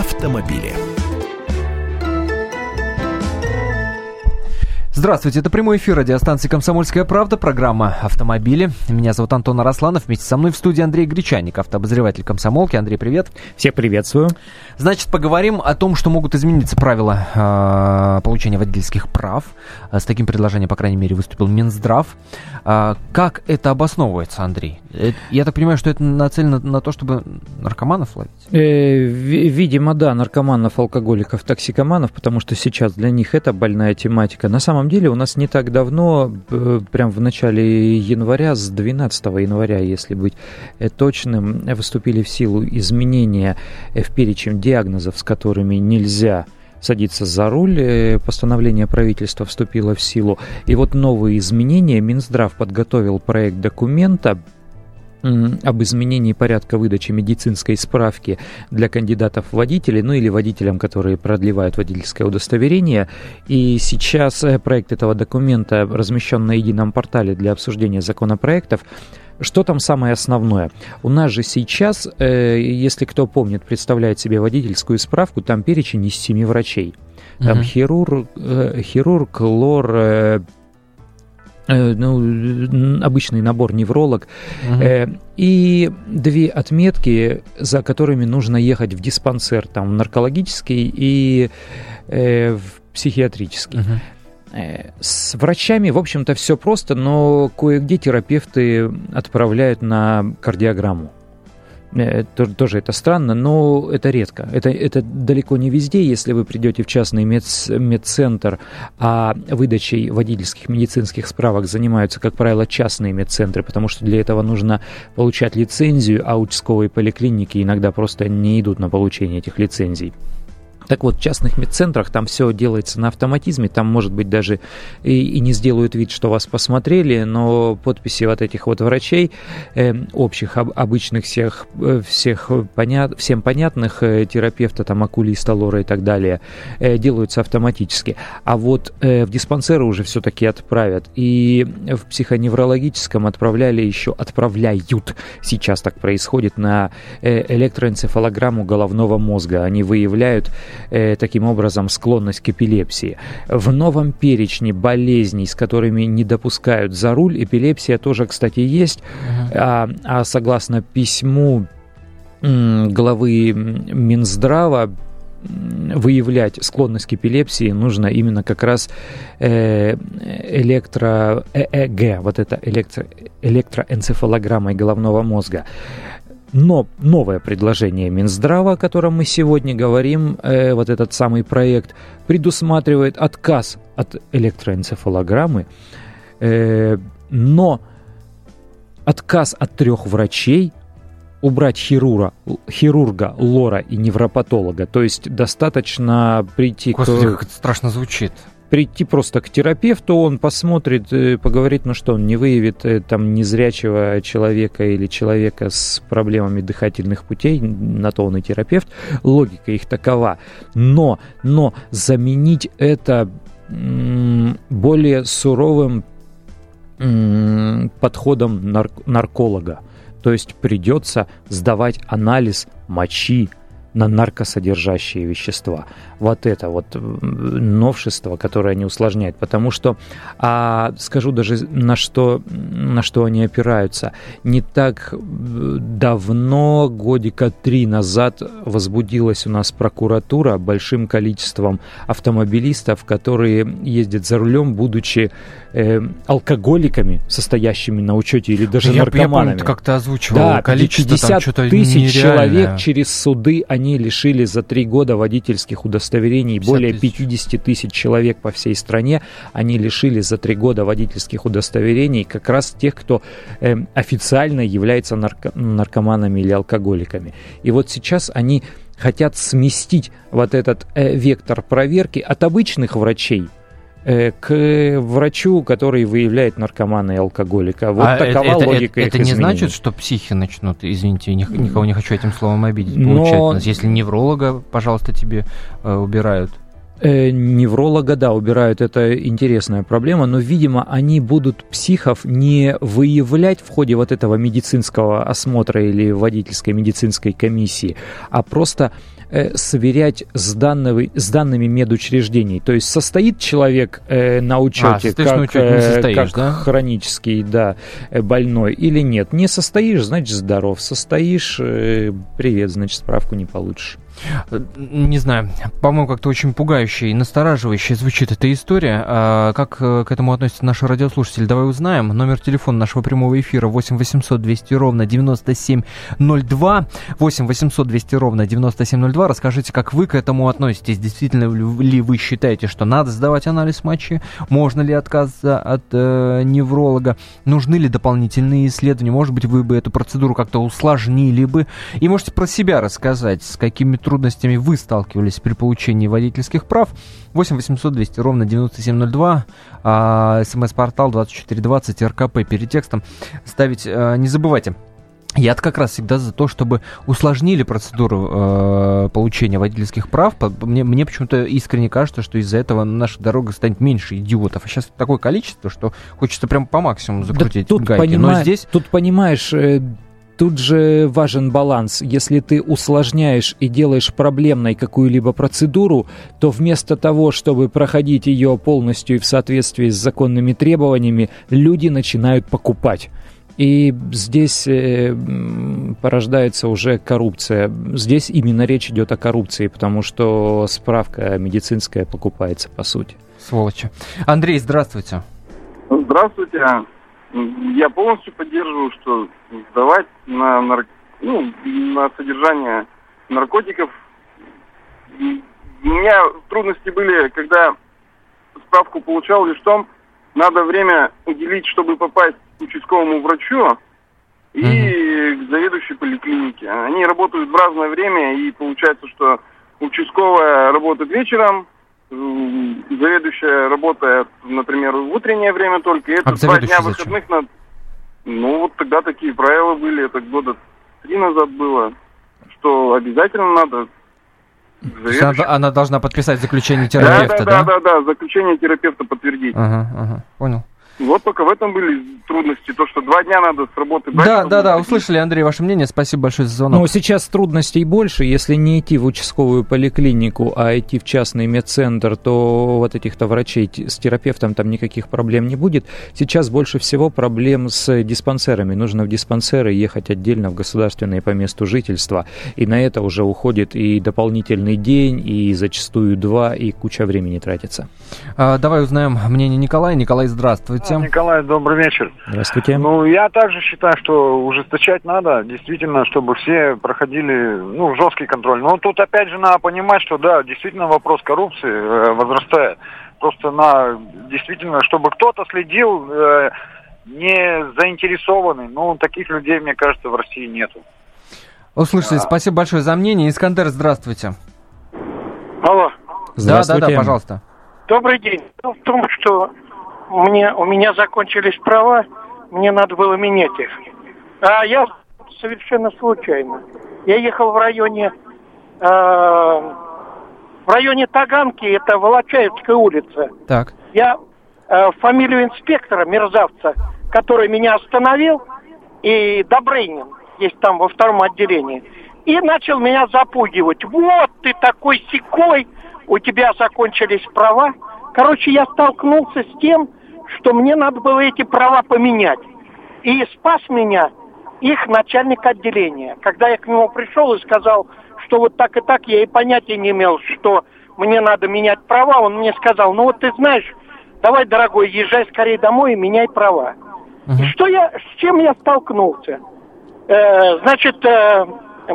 автомобили. Здравствуйте, это прямой эфир радиостанции «Комсомольская правда», программа «Автомобили». Меня зовут Антон Арасланов, вместе со мной в студии Андрей Гречаник, автообозреватель «Комсомолки». Андрей, привет. Всех приветствую. Значит, поговорим о том, что могут измениться правила э, получения водительских прав. С таким предложением, по крайней мере, выступил Минздрав. Э, как это обосновывается, Андрей? Э, я так понимаю, что это нацелено на то, чтобы наркоманов ловить? Э, видимо, да, наркоманов, алкоголиков, токсикоманов, потому что сейчас для них это больная тематика. На самом деле у нас не так давно, э, прям в начале января, с 12 января, если быть э, точным, выступили в силу изменения э, в перечень диагнозов, с которыми нельзя садиться за руль. Постановление правительства вступило в силу. И вот новые изменения. Минздрав подготовил проект документа об изменении порядка выдачи медицинской справки для кандидатов в водителей, ну или водителям, которые продлевают водительское удостоверение. И сейчас э, проект этого документа размещен на едином портале для обсуждения законопроектов. Что там самое основное? У нас же сейчас, э, если кто помнит, представляет себе водительскую справку, там перечень из семи врачей. Там uh-huh. хирург, э, хирург, лор, ну, обычный набор невролог, угу. э, и две отметки, за которыми нужно ехать в диспансер, там, в наркологический и э, в психиатрический. Угу. С врачами, в общем-то, все просто, но кое-где терапевты отправляют на кардиограмму. Э, тоже это странно, но это редко. Это, это далеко не везде. Если вы придете в частный мед, медцентр, а выдачей водительских медицинских справок занимаются, как правило, частные медцентры, потому что для этого нужно получать лицензию, а участковые поликлиники иногда просто не идут на получение этих лицензий. Так вот, в частных медцентрах там все делается на автоматизме, там, может быть, даже и, и не сделают вид, что вас посмотрели, но подписи вот этих вот врачей, э, общих, об, обычных всех, э, всех понят, всем понятных, э, терапевта, там, окулиста, лора и так далее, э, делаются автоматически. А вот э, в диспансеры уже все-таки отправят. И в психоневрологическом отправляли еще, отправляют, сейчас так происходит, на э, электроэнцефалограмму головного мозга. Они выявляют э, таким образом склонность к эпилепсии. В новом перечне болезней, с которыми не допускают за руль, эпилепсия тоже, кстати, есть. Uh-huh. А, а согласно письму главы Минздрава выявлять склонность к эпилепсии нужно именно как раз э, электро ЭЭГ, вот это электро, электроэнцефалограммой головного мозга. Но новое предложение Минздрава, о котором мы сегодня говорим, э, вот этот самый проект, предусматривает отказ от электроэнцефалограммы, э, но отказ от трех врачей, убрать хирурга, хирурга, лора и невропатолога. То есть достаточно прийти Господи, к... как это страшно звучит прийти просто к терапевту, он посмотрит, э, поговорит, ну что, он не выявит э, там незрячего человека или человека с проблемами дыхательных путей, на то он и терапевт, логика их такова. Но, но заменить это более суровым подходом нар- нарколога. То есть придется сдавать анализ мочи на наркосодержащие вещества вот это вот новшество, которое они усложняют. Потому что, а, скажу даже, на что, на что они опираются. Не так э, давно, годика три назад, возбудилась у нас прокуратура большим количеством автомобилистов, которые ездят за рулем, будучи э, алкоголиками, состоящими на учете или даже я, наркоманами. Я помню, ты как-то озвучивал да, количество 50 там тысяч человек через суды они лишили за три года водительских удостоверений. Более 50 тысяч человек по всей стране они лишили за три года водительских удостоверений как раз тех, кто э, официально является нарко- наркоманами или алкоголиками. И вот сейчас они хотят сместить вот этот э, вектор проверки от обычных врачей к врачу, который выявляет наркомана и алкоголика. Вот а такова это, логика это, это, не значит, что психи начнут, извините, никого не хочу этим словом обидеть, Но... Если невролога, пожалуйста, тебе э, убирают. Э, невролога, да, убирают, это интересная проблема, но, видимо, они будут психов не выявлять в ходе вот этого медицинского осмотра или водительской медицинской комиссии, а просто э, сверять с, данными, с данными медучреждений. То есть состоит человек э, на учете а, как, на учете не состоишь, как да? хронический да, э, больной или нет. Не состоишь, значит здоров. Состоишь, э, привет, значит справку не получишь. Не знаю, по-моему, как-то очень пугающая и настораживающая звучит эта история. А как э, к этому относятся наши радиослушатели? Давай узнаем. Номер телефона нашего прямого эфира 8 800 200 ровно 9702. 8 800 200 ровно 9702. Расскажите, как вы к этому относитесь? Действительно ли вы считаете, что надо сдавать анализ мочи? Можно ли отказаться от э, невролога? Нужны ли дополнительные исследования? Может быть, вы бы эту процедуру как-то усложнили бы? И можете про себя рассказать, с какими трудностями вы сталкивались при получении водительских прав. 8 800 200 ровно 9702, а, смс-портал 2420, РКП перед текстом ставить а, не забывайте. я как раз всегда за то, чтобы усложнили процедуру э, получения водительских прав. Мне, мне почему-то искренне кажется, что из-за этого наша дорога станет меньше идиотов. А сейчас такое количество, что хочется прям по максимуму закрутить да тут гайки. Понима... Но здесь... Тут понимаешь, э, Тут же важен баланс. Если ты усложняешь и делаешь проблемной какую-либо процедуру, то вместо того, чтобы проходить ее полностью и в соответствии с законными требованиями, люди начинают покупать. И здесь э, порождается уже коррупция. Здесь именно речь идет о коррупции, потому что справка медицинская покупается по сути. Сволочи. Андрей, здравствуйте. Здравствуйте. Я полностью поддерживаю, что сдавать на, нар... ну, на содержание наркотиков. У меня трудности были, когда справку получал лишь в том, надо время уделить, чтобы попасть к участковому врачу и mm-hmm. к заведующей поликлинике. Они работают в разное время, и получается, что участковая работает вечером, заведующая работает, например, в утреннее время только, и это а два дня выходных на... Ну, вот тогда такие правила были, это года три назад было, что обязательно надо она, она должна подписать заключение терапевта, да? Да, да, да, да, заключение терапевта подтвердить. Ага, ага, понял. Вот только в этом были трудности, то, что два дня надо с работы брать. Да, да, да, услышали, Андрей, ваше мнение, спасибо большое за звонок. Ну, сейчас трудностей больше, если не идти в участковую поликлинику, а идти в частный медцентр, то вот этих-то врачей с терапевтом там никаких проблем не будет. Сейчас больше всего проблем с диспансерами. Нужно в диспансеры ехать отдельно в государственные по месту жительства, и на это уже уходит и дополнительный день, и зачастую два, и куча времени тратится. А, давай узнаем мнение Николая. Николай, здравствуйте. Здравствуйте. Николай, добрый вечер. Здравствуйте. Ну, я также считаю, что ужесточать надо, действительно, чтобы все проходили, ну, жесткий контроль. Но тут опять же надо понимать, что, да, действительно вопрос коррупции э, возрастает. Просто на, действительно, чтобы кто-то следил, э, не заинтересованный. Ну, таких людей, мне кажется, в России нету. Услышали, а. спасибо большое за мнение. Искандер, здравствуйте. Алло. Здравствуйте. Да, да, да, пожалуйста. Добрый день. в том, что мне, у меня закончились права, мне надо было менять их. А я совершенно случайно. Я ехал в районе, э, в районе Таганки, это Волочаевская улица. Так. Я э, фамилию инспектора, мерзавца, который меня остановил, и Добрынин, есть там во втором отделении, и начал меня запугивать. Вот ты такой секой, у тебя закончились права. Короче, я столкнулся с тем, что мне надо было эти права поменять. И спас меня их начальник отделения. Когда я к нему пришел и сказал, что вот так и так, я и понятия не имел, что мне надо менять права, он мне сказал, ну вот ты знаешь, давай, дорогой, езжай скорее домой и меняй права. Uh-huh. И что я, с чем я столкнулся? Э, значит, э,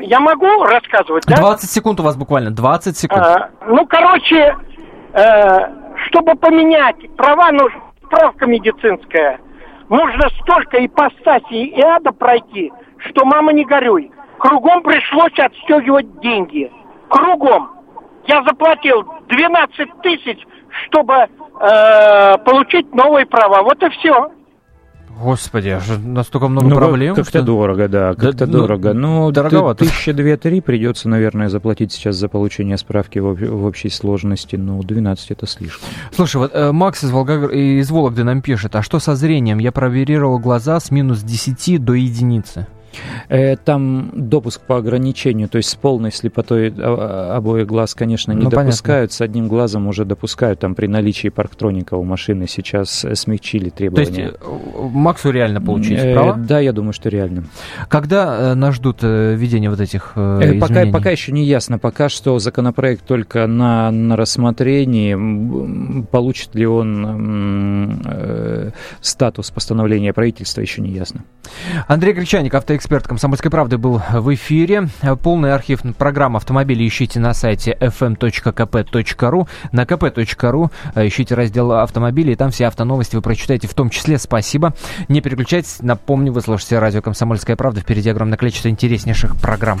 я могу рассказывать, да? 20 секунд у вас буквально, 20 секунд. А, ну, короче, э, чтобы поменять права, нужно справка медицинская. Нужно столько ипостасей и ада пройти, что мама не горюй. Кругом пришлось отстегивать деньги. Кругом. Я заплатил 12 тысяч, чтобы э, получить новые права. Вот и все. Господи, аж настолько много ну, проблем. Как-то что... дорого, да, как-то Да, ну, дорого. Ну, дороговато. Тысяча две-три придется, наверное, заплатить сейчас за получение справки в, в общей сложности. Ну, 12 это слишком. Слушай, вот э, Макс из, Волгогр... из Вологды нам пишет, а что со зрением? Я проверировал глаза с минус 10 до единицы. Э, Там допуск по ограничению, то есть с полной слепотой а, обоих глаз, конечно, не Ну, понятно. допускают, с одним глазом уже допускают, там при наличии парктроника у машины сейчас э, смягчили То требования. есть э, Максу реально получить Э, права? Да, я думаю, что реально. Когда э, нас ждут э, введение вот этих э, Э, Пока, изменений? пока еще не ясно. Пока что законопроект только на, на рассмотрении. Получит ли он э, статус постановления правительства, еще не ясно. Андрей Гречаник, автоэксперт «Комсомольской правды» был в эфире. Полный архив программ автомобилей ищите на сайте fm.kp.ru. На kp.ru ищите раздел автомобилей, и там все автоновости вы прочитаете в том числе. Спасибо. Не переключайтесь. Напомню, вы слушаете радио «Комсомольская правда». Впереди огромное количество интереснейших программ.